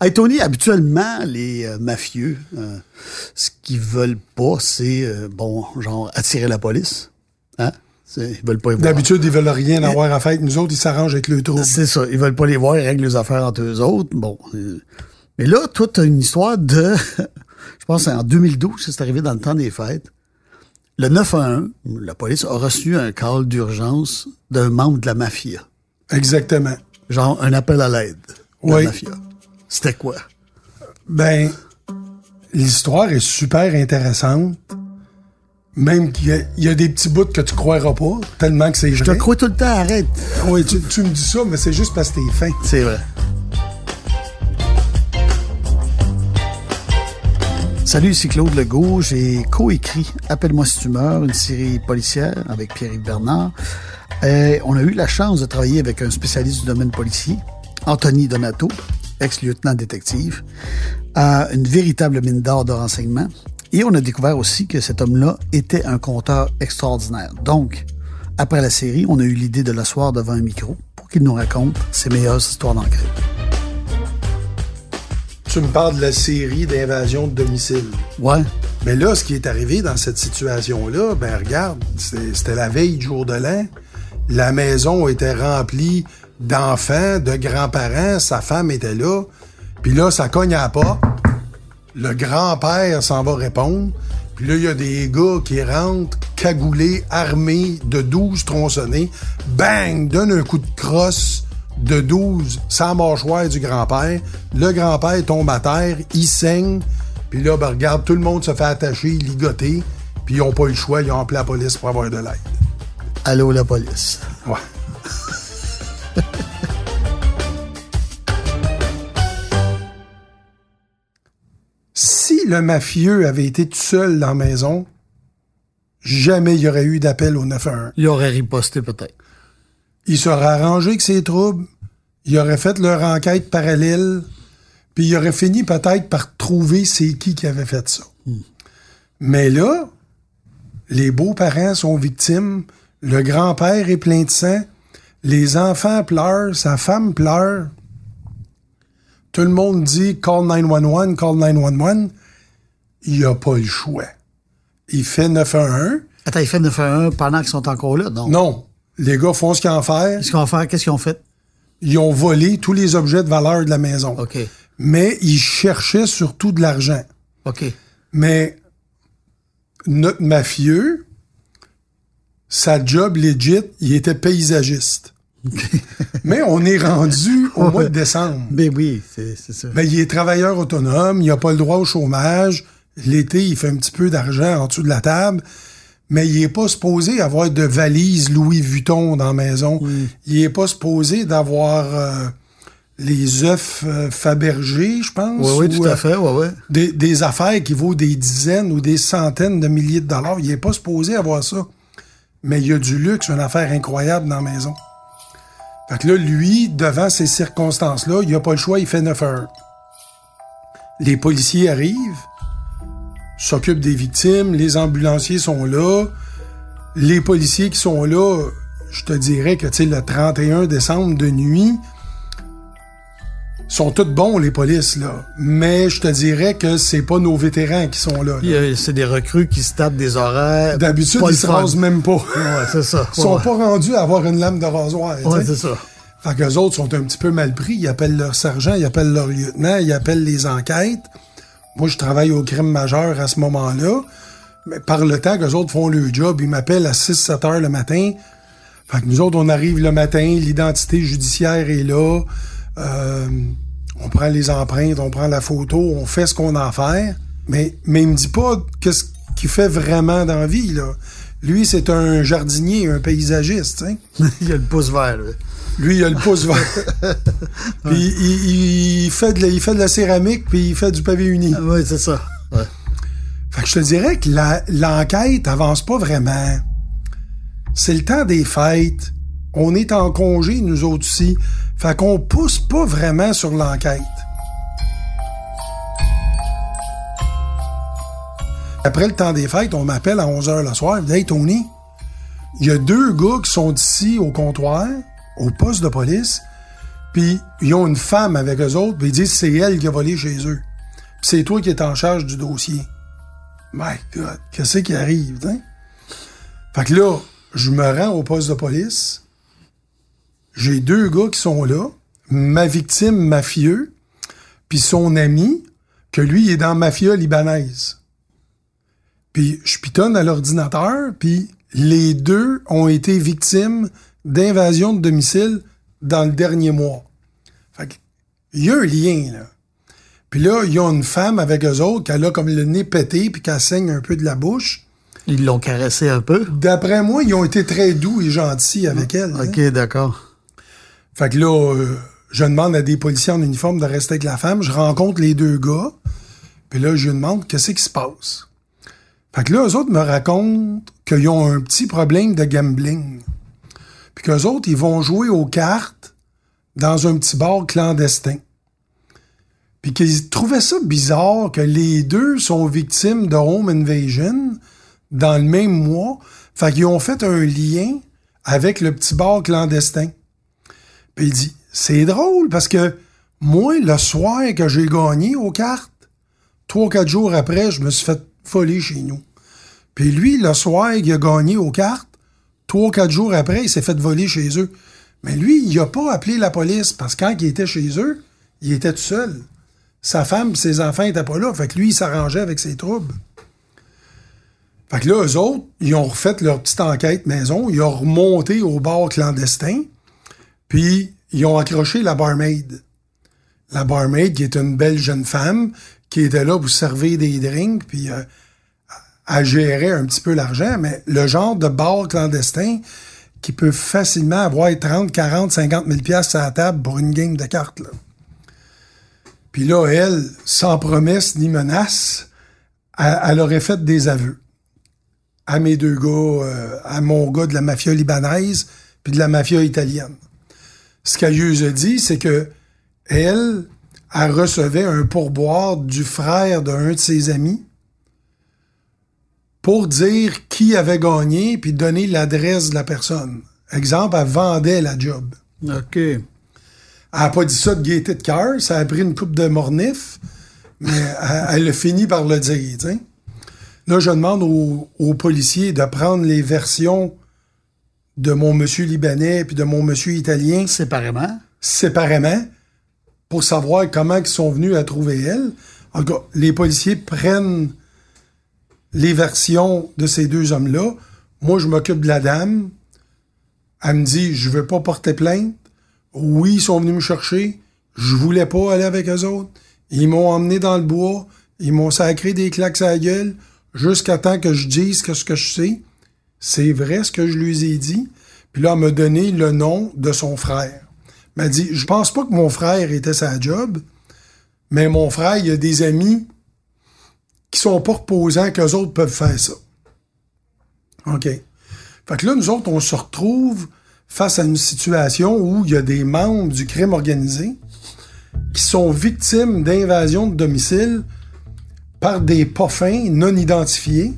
Hey, Tony, habituellement, les euh, mafieux, euh, ce qu'ils veulent pas, c'est, euh, bon, genre, attirer la police. Hein? Ils veulent pas. D'habitude, ils veulent rien avoir à faire avec nous autres, ils s'arrangent avec le trouble. C'est ça. Ils veulent pas les voir, ils règlent les affaires entre eux autres. Bon. Mais là, toi, t'as une histoire de, je pense, que c'est en 2012, c'est arrivé dans le temps des fêtes. Le 911, la police a reçu un call d'urgence d'un membre de la mafia. Exactement. Genre, un appel à l'aide de Oui. la mafia. C'était quoi? Ben, l'histoire est super intéressante. Même qu'il y, a- il y a des petits bouts que tu croiras pas, tellement que c'est Je te vrai. crois tout le temps, arrête. Oui, tu, tu me dis ça, mais c'est juste parce que t'es fin. C'est vrai. Salut, ici Claude Legault. J'ai coécrit Appelle-moi si tu meurs, une série policière avec Pierre-Yves Bernard. Et on a eu la chance de travailler avec un spécialiste du domaine policier, Anthony Donato, ex-lieutenant détective, à une véritable mine d'or de renseignements. Et on a découvert aussi que cet homme-là était un conteur extraordinaire. Donc, après la série, on a eu l'idée de l'asseoir devant un micro pour qu'il nous raconte ses meilleures histoires d'enquête. Tu me parles de la série d'invasion de domicile. Ouais. Mais là, ce qui est arrivé dans cette situation-là, ben regarde, c'était la veille du jour de l'an. La maison était remplie d'enfants, de grands-parents, sa femme était là. Puis là, ça cogne à la porte. Le grand-père s'en va répondre. Puis là, il y a des gars qui rentrent, cagoulés, armés, de 12 tronçonnés. Bang! Donne un coup de crosse de 12 sans mâchoire du grand-père. Le grand-père tombe à terre, il saigne. Puis là, ben, regarde, tout le monde se fait attacher, ligoter. Puis ils n'ont pas eu le choix, ils ont appelé la police pour avoir de l'aide. Allô, la police. Ouais. si le mafieux avait été tout seul dans la maison, jamais il y aurait eu d'appel au 911. Il aurait riposté peut-être. Il serait arrangé avec ses troubles, il aurait fait leur enquête parallèle, puis il aurait fini peut-être par trouver c'est qui qui avait fait ça. Mais là, les beaux-parents sont victimes, le grand-père est plein de sang, les enfants pleurent, sa femme pleure. Tout le monde dit call 911, call 911. Il n'a pas le choix. Il fait 911. Attends, il fait 911 pendant qu'ils sont encore là, non? Non. Les gars font ce qu'ils ont à faire. Qu'est-ce qu'ils vont faire? Qu'est-ce qu'ils ont fait? Ils ont volé tous les objets de valeur de la maison. OK. Mais ils cherchaient surtout de l'argent. OK. Mais notre mafieux, sa job legit, il était paysagiste. Mais on est rendu au mois de décembre. Ben oui, c'est ça. Ben, il est travailleur autonome, il n'a pas le droit au chômage. L'été, il fait un petit peu d'argent en dessous de la table. Mais il n'est pas supposé avoir de valise Louis Vuitton dans la maison. Il n'est pas supposé d'avoir euh, les œufs euh, Fabergé, je pense. oui, oui, ou, tout euh, à fait, ouais, ouais. des, des affaires qui vaut des dizaines ou des centaines de milliers de dollars. Il n'est pas supposé avoir ça. Mais il y a du luxe, une affaire incroyable dans la maison. Fait là, lui, devant ces circonstances-là, il n'a pas le choix, il fait 9 heures. Les policiers arrivent, s'occupent des victimes, les ambulanciers sont là. Les policiers qui sont là, je te dirais que, tu le 31 décembre de nuit, sont tous bons, les polices, là. Mais je te dirais que c'est pas nos vétérans qui sont là. C'est des recrues qui se tapent des horaires. D'habitude, ils se rasent même pas. Ouais, c'est ça. Ils sont ouais. pas rendus à avoir une lame de rasoir. Ouais, c'est ça. Fait qu'eux autres sont un petit peu mal pris. Ils appellent leur sergent, ils appellent leur lieutenant, ils appellent les enquêtes. Moi, je travaille au crime majeur à ce moment-là. Mais par le temps qu'eux autres font le job, ils m'appellent à 6-7 heures le matin. Fait que nous autres, on arrive le matin, l'identité judiciaire est là. Euh, on prend les empreintes, on prend la photo, on fait ce qu'on a à faire. Mais, mais il me dit pas qu'est-ce qu'il fait vraiment dans la vie, là. Lui, c'est un jardinier, un paysagiste, sais. Il a le pouce vert, là. Lui, il a le pouce vert. puis il, fait de la, il fait de la céramique, puis il fait du pavé uni. Oui, c'est ça. Ouais. Fait que je te dirais que l'enquête avance pas vraiment. C'est le temps des fêtes. On est en congé, nous autres aussi. Fait qu'on pousse pas vraiment sur l'enquête. Après le temps des fêtes, on m'appelle à 11h le soir. Hey Tony, il y a deux gars qui sont ici au comptoir, au poste de police, Puis ils ont une femme avec eux autres, puis ils disent c'est elle qui a volé chez eux. Puis c'est toi qui es en charge du dossier. My God, qu'est-ce qui arrive, hein? Fait que là, je me rends au poste de police. J'ai deux gars qui sont là. Ma victime mafieux, puis son ami, que lui, il est dans mafia libanaise. Puis je pitonne à l'ordinateur, puis les deux ont été victimes d'invasion de domicile dans le dernier mois. Fait que, il y a un lien, là. Puis là, il y a une femme avec eux autres qui a comme le nez pété puis qui saigne un peu de la bouche. Ils l'ont caressé un peu? D'après moi, ils ont été très doux et gentils avec elle. OK, hein. d'accord. Fait que là, euh, je demande à des policiers en uniforme de rester avec la femme. Je rencontre les deux gars. Puis là, je lui demande qu'est-ce qui se passe? Fait que là, eux autres me racontent qu'ils ont un petit problème de gambling. Puis qu'eux autres, ils vont jouer aux cartes dans un petit bar clandestin. Puis qu'ils trouvaient ça bizarre que les deux sont victimes de home invasion dans le même mois. Fait qu'ils ont fait un lien avec le petit bar clandestin. Puis il dit, c'est drôle parce que moi, le soir que j'ai gagné aux cartes, trois, quatre jours après, je me suis fait folie chez nous. Puis lui, le soir qu'il a gagné aux cartes, trois, quatre jours après, il s'est fait voler chez eux. Mais lui, il a pas appelé la police parce que quand il était chez eux, il était tout seul. Sa femme ses enfants étaient pas là. Fait que lui, il s'arrangeait avec ses troubles. Fait que là, eux autres, ils ont refait leur petite enquête maison. Ils ont remonté au bar clandestin. Puis, ils ont accroché la barmaid. La barmaid, qui est une belle jeune femme, qui était là pour servir des drinks, puis euh, à gérer un petit peu l'argent, mais le genre de bar clandestin qui peut facilement avoir 30, 40, 50 000 pièces à la table pour une game de cartes. Puis là, elle, sans promesse ni menace, elle, aurait fait des aveux à mes deux gars, euh, à mon gars de la mafia libanaise puis de la mafia italienne. Ce a dit, c'est que elle, elle recevait un pourboire du frère d'un de ses amis pour dire qui avait gagné puis donner l'adresse de la personne. Exemple, elle vendait la job. OK. Elle n'a pas dit ça de gaieté de cœur, ça a pris une coupe de mornif, mais elle, a fini par le dire. Là, je demande aux, policiers de prendre les versions de mon monsieur libanais puis de mon monsieur italien. Séparément? Séparément, pour savoir comment ils sont venus à trouver elle. En tout cas, les policiers prennent les versions de ces deux hommes-là. Moi, je m'occupe de la dame. Elle me dit, je veux pas porter plainte. Oui, ils sont venus me chercher. Je voulais pas aller avec eux autres. Ils m'ont emmené dans le bois. Ils m'ont sacré des claques à la gueule jusqu'à temps que je dise que ce que je sais, c'est vrai ce que je lui ai dit. Puis là, elle m'a donné le nom de son frère. Elle m'a dit, je pense pas que mon frère était sa job, mais mon frère, il a des amis qui sont pas reposants qu'eux autres peuvent faire ça. OK. Fait que là, nous autres, on se retrouve face à une situation où il y a des membres du crime organisé qui sont victimes d'invasion de domicile par des poffins non identifiés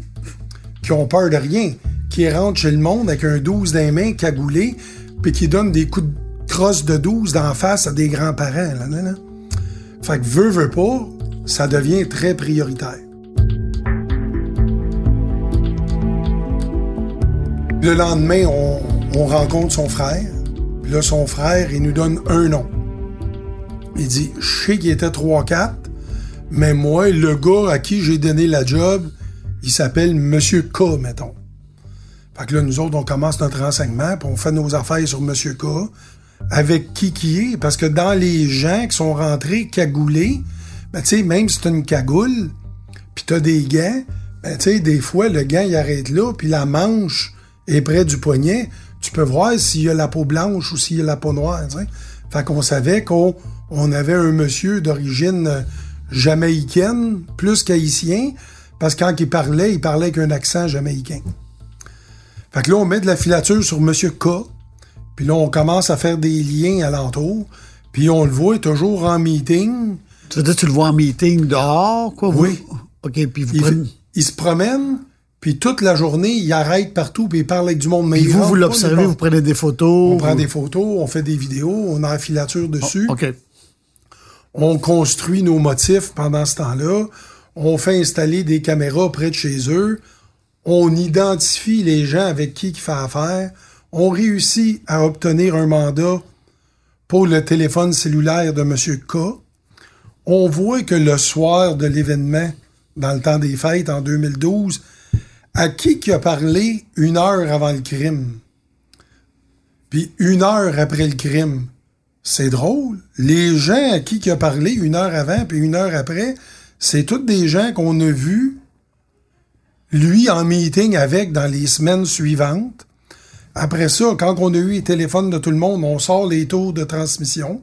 qui ont peur de rien, qui rentrent chez le monde avec un 12 dans les mains cagoulé, puis qui donnent des coups de crosse de 12 d'en face à des grands-parents. Là, là, Fait que veut, veut pas, ça devient très prioritaire. Le lendemain, on, on rencontre son frère. Puis là, son frère, il nous donne un nom. Il dit, je sais qu'il était 3-4, mais moi, le gars à qui j'ai donné la job, il s'appelle Monsieur K, mettons. Fait que là, nous autres, on commence notre renseignement, puis on fait nos affaires sur Monsieur K, avec qui qui est, parce que dans les gens qui sont rentrés cagoulés, ben, tu sais, même si t'as une cagoule, puis t'as des gants, ben, tu sais, des fois, le gant, il arrête là, puis la manche est près du poignet, tu peux voir s'il y a la peau blanche ou s'il y a la peau noire. T'sais. Fait qu'on savait qu'on on avait un monsieur d'origine euh, jamaïcaine plus qu'haïtien, parce que quand il parlait, il parlait avec un accent jamaïcain. Fait que là, on met de la filature sur Monsieur K, puis là, on commence à faire des liens alentour, puis on le voit toujours en meeting. Tu veux dire, tu le vois en meeting dehors, quoi? Oui. OK, puis vous il, prenez... il se promène, Puis toute la journée, il arrête partout, puis il parle avec du monde. Mais vous, vous l'observez, vous prenez des photos. On prend des photos, on fait des vidéos, on a la filature dessus. OK. On construit nos motifs pendant ce temps-là. On fait installer des caméras près de chez eux. On identifie les gens avec qui il fait affaire. On réussit à obtenir un mandat pour le téléphone cellulaire de M. K. On voit que le soir de l'événement, dans le temps des fêtes en 2012, à qui qui a parlé une heure avant le crime? Puis une heure après le crime. C'est drôle. Les gens à qui qui a parlé une heure avant puis une heure après, c'est tous des gens qu'on a vus, lui en meeting avec dans les semaines suivantes. Après ça, quand on a eu les téléphones de tout le monde, on sort les taux de transmission.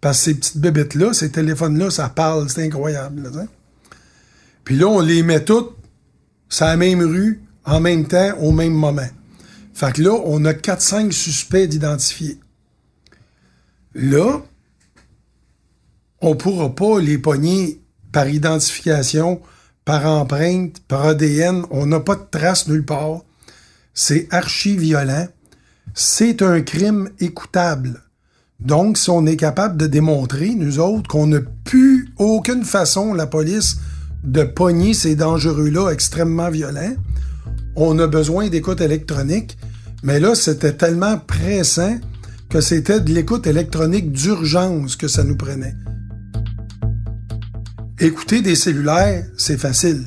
Parce que ces petites bébêtes-là, ces téléphones-là, ça parle, c'est incroyable. t'sais. Puis là, on les met toutes sur la même rue, en même temps, au même moment. Fait que là, on a 4-5 suspects d'identifier. Là, on pourra pas les pogner par identification, par empreinte, par ADN. On n'a pas de traces nulle part. C'est archi violent. C'est un crime écoutable. Donc, si on est capable de démontrer, nous autres, qu'on n'a plus aucune façon, la police, de pogner ces dangereux-là extrêmement violents, on a besoin d'écoute électronique. Mais là, c'était tellement pressant que c'était de l'écoute électronique d'urgence que ça nous prenait. Écouter des cellulaires, c'est facile.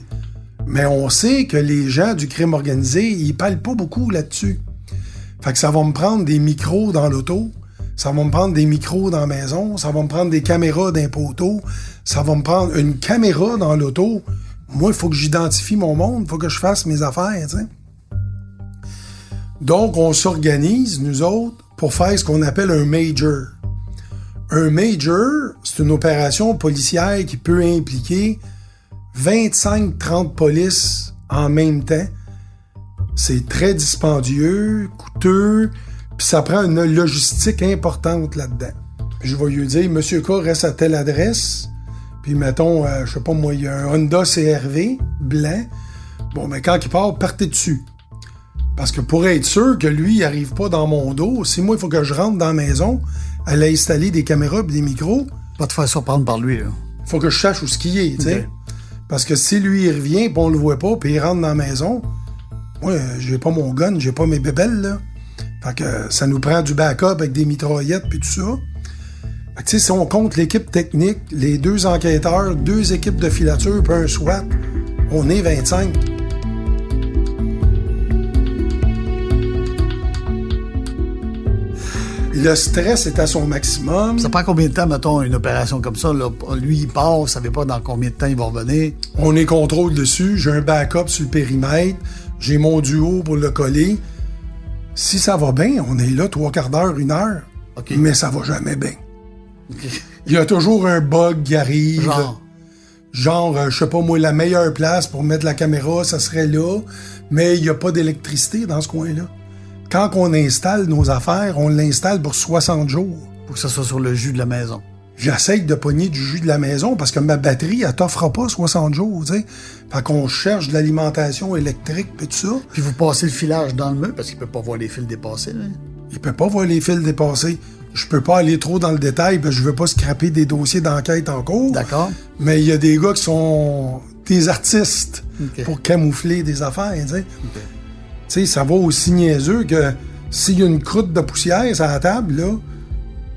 Mais on sait que les gens du crime organisé, ils parlent pas beaucoup là-dessus. Fait ça va me prendre des micros dans l'auto, ça va me prendre des micros dans la maison, ça va me prendre des caméras d'un poteau, ça va me prendre une caméra dans l'auto. Moi, il faut que j'identifie mon monde, il faut que je fasse mes affaires. Donc, on s'organise, nous autres, pour faire ce qu'on appelle un major. Un major, c'est une opération policière qui peut impliquer 25-30 polices en même temps. C'est très dispendieux, coûteux, puis ça prend une logistique importante là-dedans. Je vais lui dire, Monsieur K reste à telle adresse, puis mettons, euh, je sais pas moi, il y a un Honda CRV blanc. Bon, mais quand il part, partez dessus. Parce que pour être sûr que lui, il arrive pas dans mon dos, si moi, il faut que je rentre dans la maison, aller installer des caméras et des micros, Pas te faire surprendre par lui, là. il faut que je sache où ce qu'il est, tu sais. Parce que si lui, il revient, puis on le voit pas, puis il rentre dans la maison, moi, j'ai pas mon gun, j'ai pas mes bébelles, là. Fait que euh, ça nous prend du backup avec des mitraillettes puis tout ça. Fait que, tu sais, si on compte l'équipe technique, les deux enquêteurs, deux équipes de filature, puis un SWAT, on est 25. Le stress est à son maximum. Ça prend combien de temps, mettons, une opération comme ça? Là? Lui, il part, vous savez pas dans combien de temps il va revenir. On est contrôle dessus. J'ai un backup sur le périmètre. J'ai mon duo pour le coller. Si ça va bien, on est là trois quarts d'heure, une heure. Mais ça va jamais bien. Il y a toujours un bug qui arrive. Genre? Genre, euh, je sais pas moi, la meilleure place pour mettre la caméra, ça serait là. Mais il n'y a pas d'électricité dans ce coin-là. Quand on installe nos affaires, on l'installe pour 60 jours. Pour que ça soit sur le jus de la maison. J'essaye de pogner du jus de la maison parce que ma batterie, elle t'offre pas 60 jours, tu sais. Fait qu'on cherche de l'alimentation électrique pis tout ça. Puis vous passez le filage dans le mur parce qu'il peut pas voir les fils dépasser. Là. Il peut pas voir les fils dépasser. Je peux pas aller trop dans le détail parce que je veux pas scraper des dossiers d'enquête en cours. D'accord? Mais il y a des gars qui sont des artistes pour camoufler des affaires, tu sais. Tu sais, ça va aussi niaiseux que s'il y a une croûte de poussière sur la table, là,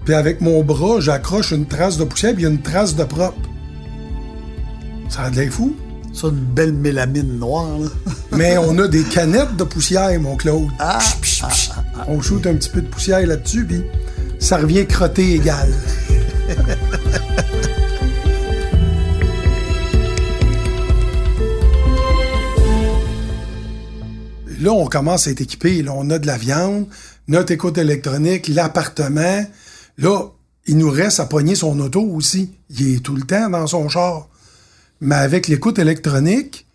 puis avec mon bras, j'accroche une trace de poussière, puis il y a une trace de propre. Ça a de l'air fou. Ça, une belle mélamine noire. Là. Mais on a des canettes de poussière, mon Claude. Ah, Psh, psh, psh. On shoot un petit peu de poussière là-dessus, puis ça revient crotté égal. Là, on commence à être équipé. Là, on a de la viande, notre écoute électronique, l'appartement. Là, il nous reste à pogner son auto aussi. Il est tout le temps dans son char. Mais avec l'écoute électronique,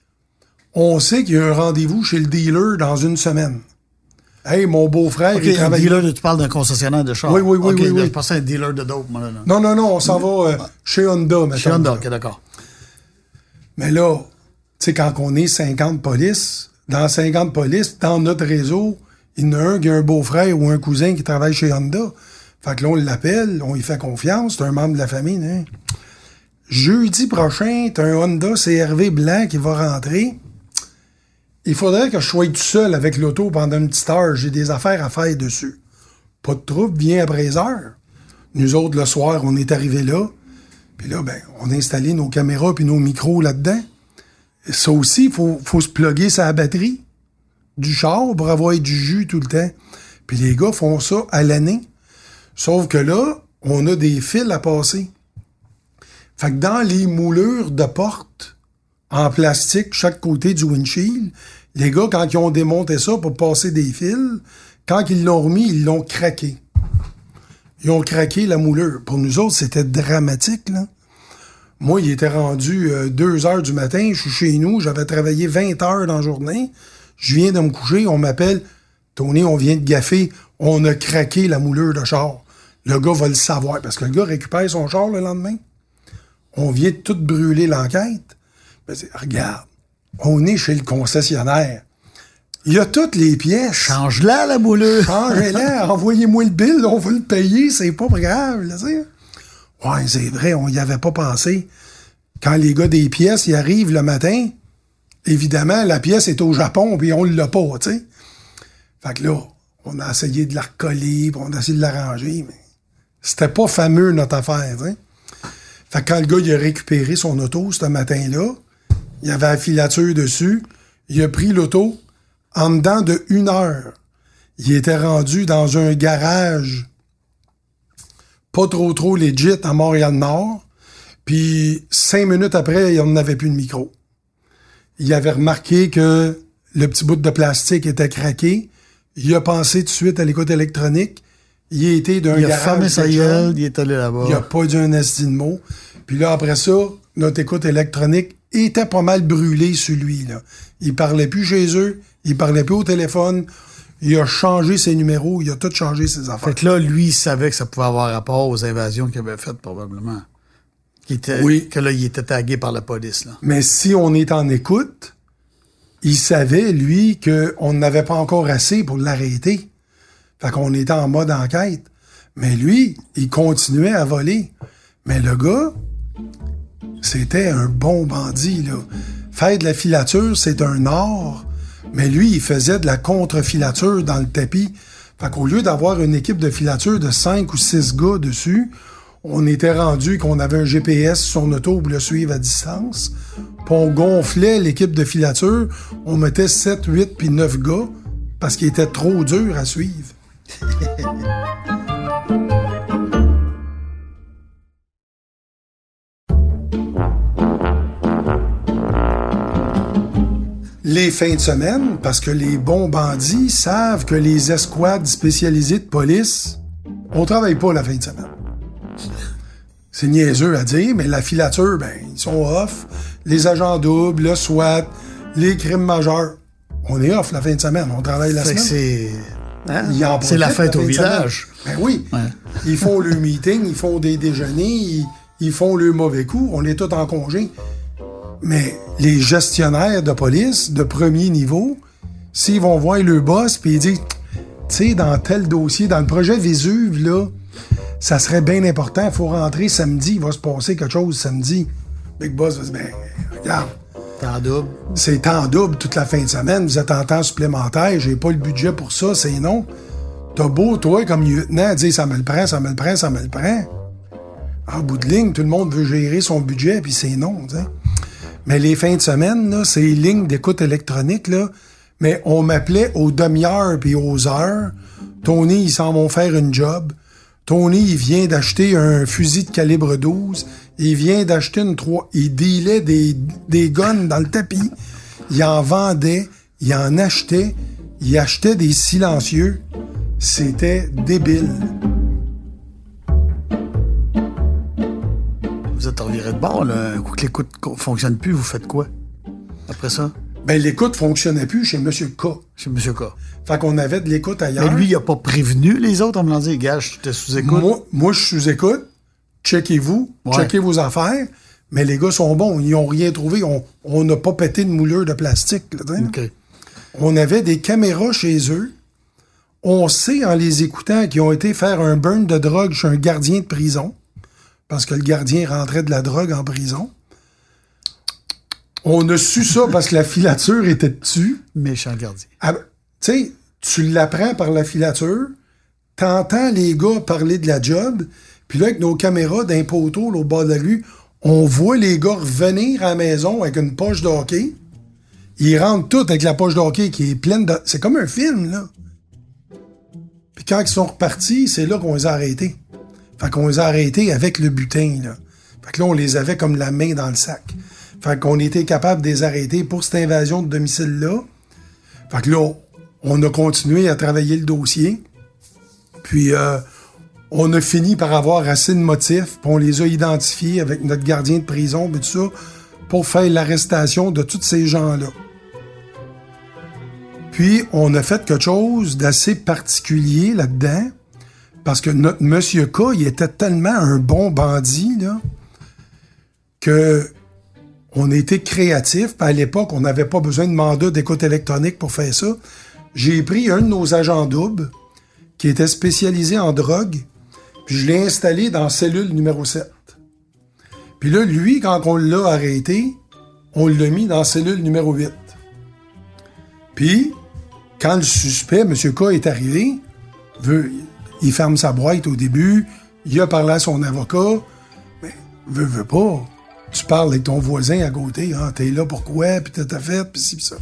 on sait qu'il y a un rendez-vous chez le dealer dans une semaine. Hey, mon beau-frère, OK, il un travaille. dealer, tu parles d'un concessionnaire de char. Oui, oui, oui, OK, oui, oui. Je pensais à un dealer de dope, moi, là. là. Non, non, non, on s'en va euh, chez Honda, mettons. Chez Honda, OK, d'accord. Mais là, tu sais, quand on est 50 polices, dans 50 polices, dans notre réseau, il y en a un qui a un beau-frère ou un cousin qui travaille chez Honda. Fait que là, on l'appelle, on lui fait confiance, c'est un membre de la famille. Hein. Jeudi prochain, t'as un Honda CRV blanc qui va rentrer. Il faudrait que je sois tout seul avec l'auto pendant une petite heure. J'ai des affaires à faire dessus. Pas de trouble, viens après heures. Nous autres, le soir, on est arrivés là. Puis là, ben, on a installé nos caméras puis nos micros là-dedans. Ça aussi, il faut, faut se plugger sa batterie du char pour avoir du jus tout le temps. Puis les gars font ça à l'année. Sauf que là, on a des fils à passer. Fait que dans les moulures de porte en plastique, chaque côté du windshield, les gars, quand ils ont démonté ça pour passer des fils, quand ils l'ont remis, ils l'ont craqué. Ils ont craqué la moulure. Pour nous autres, c'était dramatique, là. Moi, il était rendu 2 euh, heures du matin, je suis chez nous, j'avais travaillé 20 heures dans la journée. Je viens de me coucher, on m'appelle, Tony, on vient de gaffer, on a craqué la moulure de char. Le gars va le savoir, parce que le gars récupère son char le lendemain. On vient de tout brûler l'enquête. Ben, regarde, on est chez le concessionnaire. Il y a toutes les pièces. Change-la, la moulure. Changez-la. Envoyez-moi le bill, on va le payer, c'est pas grave, là, Ouais, c'est vrai, on y avait pas pensé. Quand les gars des pièces, ils arrivent le matin, évidemment, la pièce est au Japon, puis on l'a pas, tu sais. Fait que là, on a essayé de la recoller, on a essayé de l'arranger, mais c'était pas fameux, notre affaire. Fait que quand le gars, il a récupéré son auto ce matin-là, il y avait la filature dessus, il a pris l'auto, en dedans de une heure, il était rendu dans un garage pas trop trop legit à Montréal-Nord. Puis cinq minutes après, il n'en avait plus de micro. Il avait remarqué que le petit bout de plastique était craqué. Il a pensé tout de suite à l'écoute électronique. Il a été d'un garage. Il a fermé sa gueule, il est allé là-bas. Il a pas dit un esti de mot. Puis là, après ça, notre écoute électronique était pas mal brûlée sur lui. Là. Il parlait plus chez eux, il parlait plus au téléphone. Il a changé ses numéros, il a tout changé ses affaires. Fait que là, lui, il savait que ça pouvait avoir rapport aux invasions qu'il avait faites, probablement. était, oui. Que là, il était tagué par la police. Là. Mais si on est en écoute, il savait, lui, qu'on n'avait pas encore assez pour l'arrêter. Fait qu'on était en mode enquête. Mais lui, il continuait à voler. Mais le gars, c'était un bon bandit, là. Faire de la filature, c'est un art. Mais lui, il faisait de la contre-filature dans le tapis. Fait qu'au lieu d'avoir une équipe de filature de 5 ou 6 gars dessus, on était rendu qu'on avait un GPS sur son auto pour le suivre à distance. Puis on gonflait l'équipe de filature. On mettait 7, 8 puis 9 gars parce qu'il était trop dur à suivre. les fins de semaine, parce que les bons bandits savent que les escouades spécialisées de police, on travaille pas la fin de semaine. C'est niaiseux à dire, mais la filature, ben, ils sont off. Les agents doubles, le SWAT, les crimes majeurs, on est off la fin de semaine. On travaille la semaine. C'est hein? C'est la fête au village. Ben oui. Ils font le meeting, ils font des déjeuners, ils, ils font le mauvais coup. On est tous en congé. Mais les gestionnaires de police de premier niveau, s'ils vont voir le boss puis ils disent, tu sais, dans tel dossier, dans le projet Vésuve, là, ça serait bien important, il faut rentrer samedi, il va se passer quelque chose samedi. Big Boss va dire, ben, regarde. Temps double. C'est temps double toute la fin de semaine, vous êtes en temps supplémentaire, j'ai pas le budget pour ça, c'est non. T'as beau, toi, comme lieutenant, dire ça me le prend, ça me le prend, ça me le prend. En bout de ligne, tout le monde veut gérer son budget, puis c'est non, tu sais. Mais les fins de semaine, là, c'est lignes d'écoute électronique, là. Mais on m'appelait aux demi-heures puis aux heures. Tony, ils s'en vont faire une job. Tony, il vient d'acheter un fusil de calibre 12. Il vient d'acheter une 3. Il dealait des, des guns dans le tapis. Il en vendait. Il en achetait. Il achetait des silencieux. C'était débile. Vous êtes reviré de bord, là. Un coup que l'écoute fonctionne plus, vous faites quoi? Après ça? Ben, l'écoute fonctionnait plus chez M. K. Chez M. K. Fait qu'on avait de l'écoute ailleurs. Mais lui, il a pas prévenu les autres en me disant, gars, je te sous-écoute. Moi, moi, je sous-écoute. Checkez-vous. Checkez vos affaires. Mais les gars sont bons. Ils ont rien trouvé. On n'a pas pété de moulure de plastique, là. On avait des caméras chez eux. On sait en les écoutant qu'ils ont été faire un burn de drogue chez un gardien de prison. Parce que le gardien rentrait de la drogue en prison. On a su ça parce que la filature était dessus. Méchant gardien. Ah, tu sais, tu l'apprends par la filature, t'entends les gars parler de la job, puis là, avec nos caméras d'un poteau au bord de la rue, on voit les gars revenir à la maison avec une poche de hockey. Ils rentrent tous avec la poche de hockey qui est pleine de... C'est comme un film, là. Puis quand ils sont repartis, c'est là qu'on les a arrêtés. Fait qu'on les a arrêtés avec le butin, là. Fait que là, on les avait comme la main dans le sac. Fait qu'on était capable de les arrêter pour cette invasion de domicile-là. Fait que là, on a continué à travailler le dossier. Puis, euh, on a fini par avoir assez de motifs, puis on les a identifiés avec notre gardien de prison, et tout ça, pour faire l'arrestation de tous ces gens-là. Puis, on a fait quelque chose d'assez particulier là-dedans, parce que notre Monsieur K, il était tellement un bon bandit, là, que on était créatif. À l'époque, on n'avait pas besoin de mandat d'écoute électronique pour faire ça. J'ai pris un de nos agents doubles, qui était spécialisé en drogue, puis je l'ai installé dans cellule numéro 7. Puis là, lui, quand on l'a arrêté, on l'a mis dans cellule numéro 8. Puis, quand le suspect, M. K, est arrivé, veut, il ferme sa boîte au début, il a parlé à son avocat, mais veut, veut pas. Tu parles avec ton voisin à côté, ah, t'es là pourquoi, puis t'as fait, puis ci, puis ça.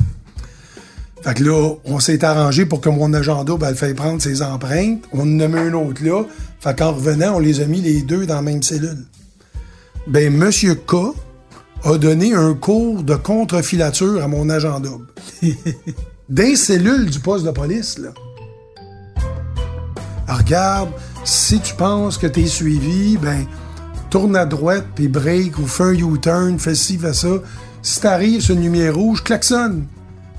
Fait que là, on s'est arrangé pour que mon agenda, ben, elle fait prendre ses empreintes. On en a mis un autre là. Fait qu'en revenant, on les a mis les deux dans la même cellule. Ben, Monsieur K a donné un cours de contre-filature à mon agenda. D'un cellule du poste de police, là. Alors, regarde, si tu penses que t'es suivi, ben, tourne à droite, puis break, ou fais un U-turn, fais ci, fais ça. Si t'arrives sur une lumière rouge, klaxonne.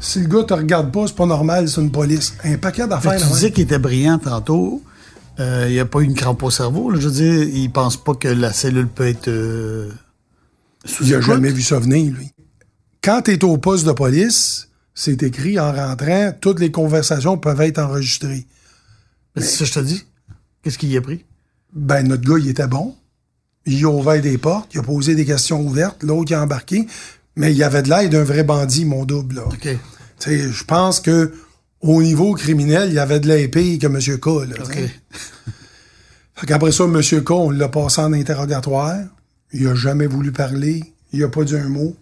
Si le gars te regarde pas, c'est pas normal, c'est une police. Un paquet d'affaires. Tu disais qu'il était brillant tantôt. Euh, il n'y a pas eu une crampe au cerveau. Là. Je veux dire, il pense pas que la cellule peut être euh, sous Il a jamais vu ça venir, lui. Quand tu es au poste de police, c'est écrit en rentrant, toutes les conversations peuvent être enregistrées. C'est ça que je te dis. Qu'est-ce qu'il y a pris? Ben, notre gars, il était bon. Il a ouvert des portes, il a posé des questions ouvertes, l'autre il a embarqué. Mais il y avait de l'air d'un vrai bandit, mon double. Là. OK. Je pense que au niveau criminel, il y avait de l'épée que M. K. Là, OK. Fait qu'après ça, M. K, on l'a passé en interrogatoire. Il a jamais voulu parler. Il a pas dit un mot.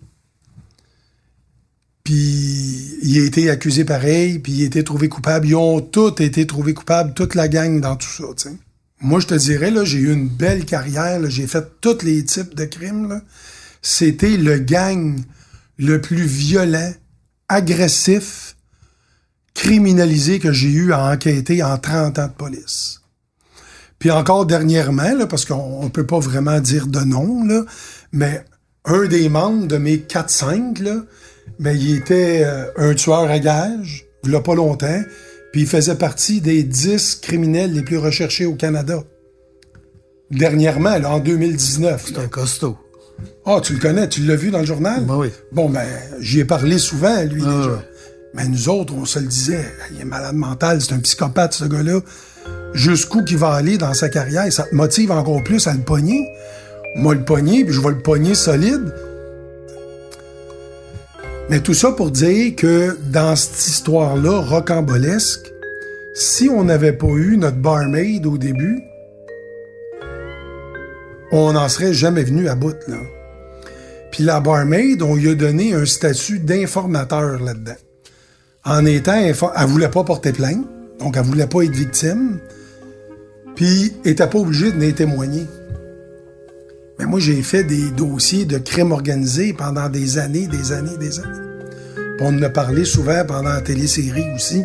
Puis il a été accusé pareil, puis il a été trouvé coupable. Ils ont tous été trouvés coupables, toute la gang dans tout ça. T'sais. Moi, je te dirais, là, j'ai eu une belle carrière. J'ai fait tous les types de crimes. C'était le gang le plus violent, agressif, criminalisé que j'ai eu à enquêter en 30 ans de police. Puis encore dernièrement, là, parce qu'on ne peut pas vraiment dire de nom, là, mais un des membres de mes 4-5, ben, il était euh, un tueur à gage, il y a pas longtemps, puis il faisait partie des 10 criminels les plus recherchés au Canada. Dernièrement, là, en 2019. C'est un costaud. Ah, tu le connais, tu l'as vu dans le journal? Ben oui. Bon, ben, j'y ai parlé souvent, lui, Ah, déjà. ouais. Mais nous autres, on se le disait, il est malade mental, c'est un psychopathe, ce gars-là. Jusqu'où qu'il va aller dans sa carrière, ça te motive encore plus à le pogner. Moi, le pogner, puis je vais le pogner solide. Mais tout ça pour dire que dans cette histoire-là, rocambolesque, si on n'avait pas eu notre barmaid au début, on n'en serait jamais venu à bout, là. Puis la barmaid, on lui a donné un statut d'informateur là-dedans. En étant... Elle voulait pas porter plainte, donc elle voulait pas être victime, puis était pas obligée de venir témoigner. Mais moi, j'ai fait des dossiers de crime organisé pendant des années, des années, des années. On en a parlé souvent pendant la télésérie aussi.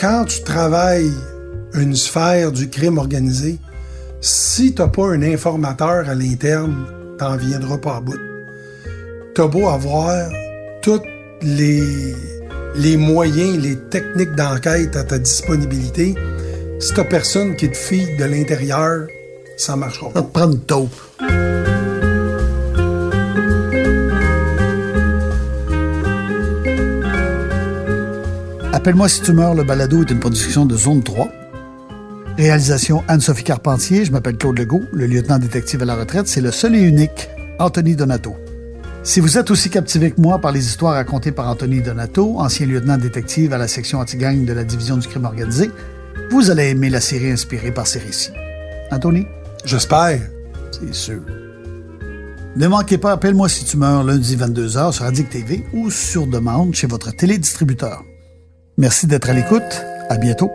Quand tu travailles une sphère du crime organisé, si t'as pas un informateur à l'interne, t'en viendras pas à bout. T'as beau avoir tous les, moyens, les techniques d'enquête à ta disponibilité, si t'as personne qui te file de l'intérieur, ça marchera pas. te prend une taupe. Appelle-moi si tu meurs, le balado est une production de Zone 3. Réalisation Anne-Sophie Carpentier, je m'appelle Claude Legault, le lieutenant détective à la retraite, c'est le seul et unique Anthony Donato. Si vous êtes aussi captivé que moi par les histoires racontées par Anthony Donato, ancien lieutenant détective à la section anti-gang de la division du crime organisé, vous allez aimer la série inspirée par ces récits. Anthony? J'espère. C'est sûr. Ne manquez pas Appelle-moi si tu meurs lundi 22h sur Addict TV ou sur demande chez votre télédistributeur. Merci d'être à l'écoute. À bientôt.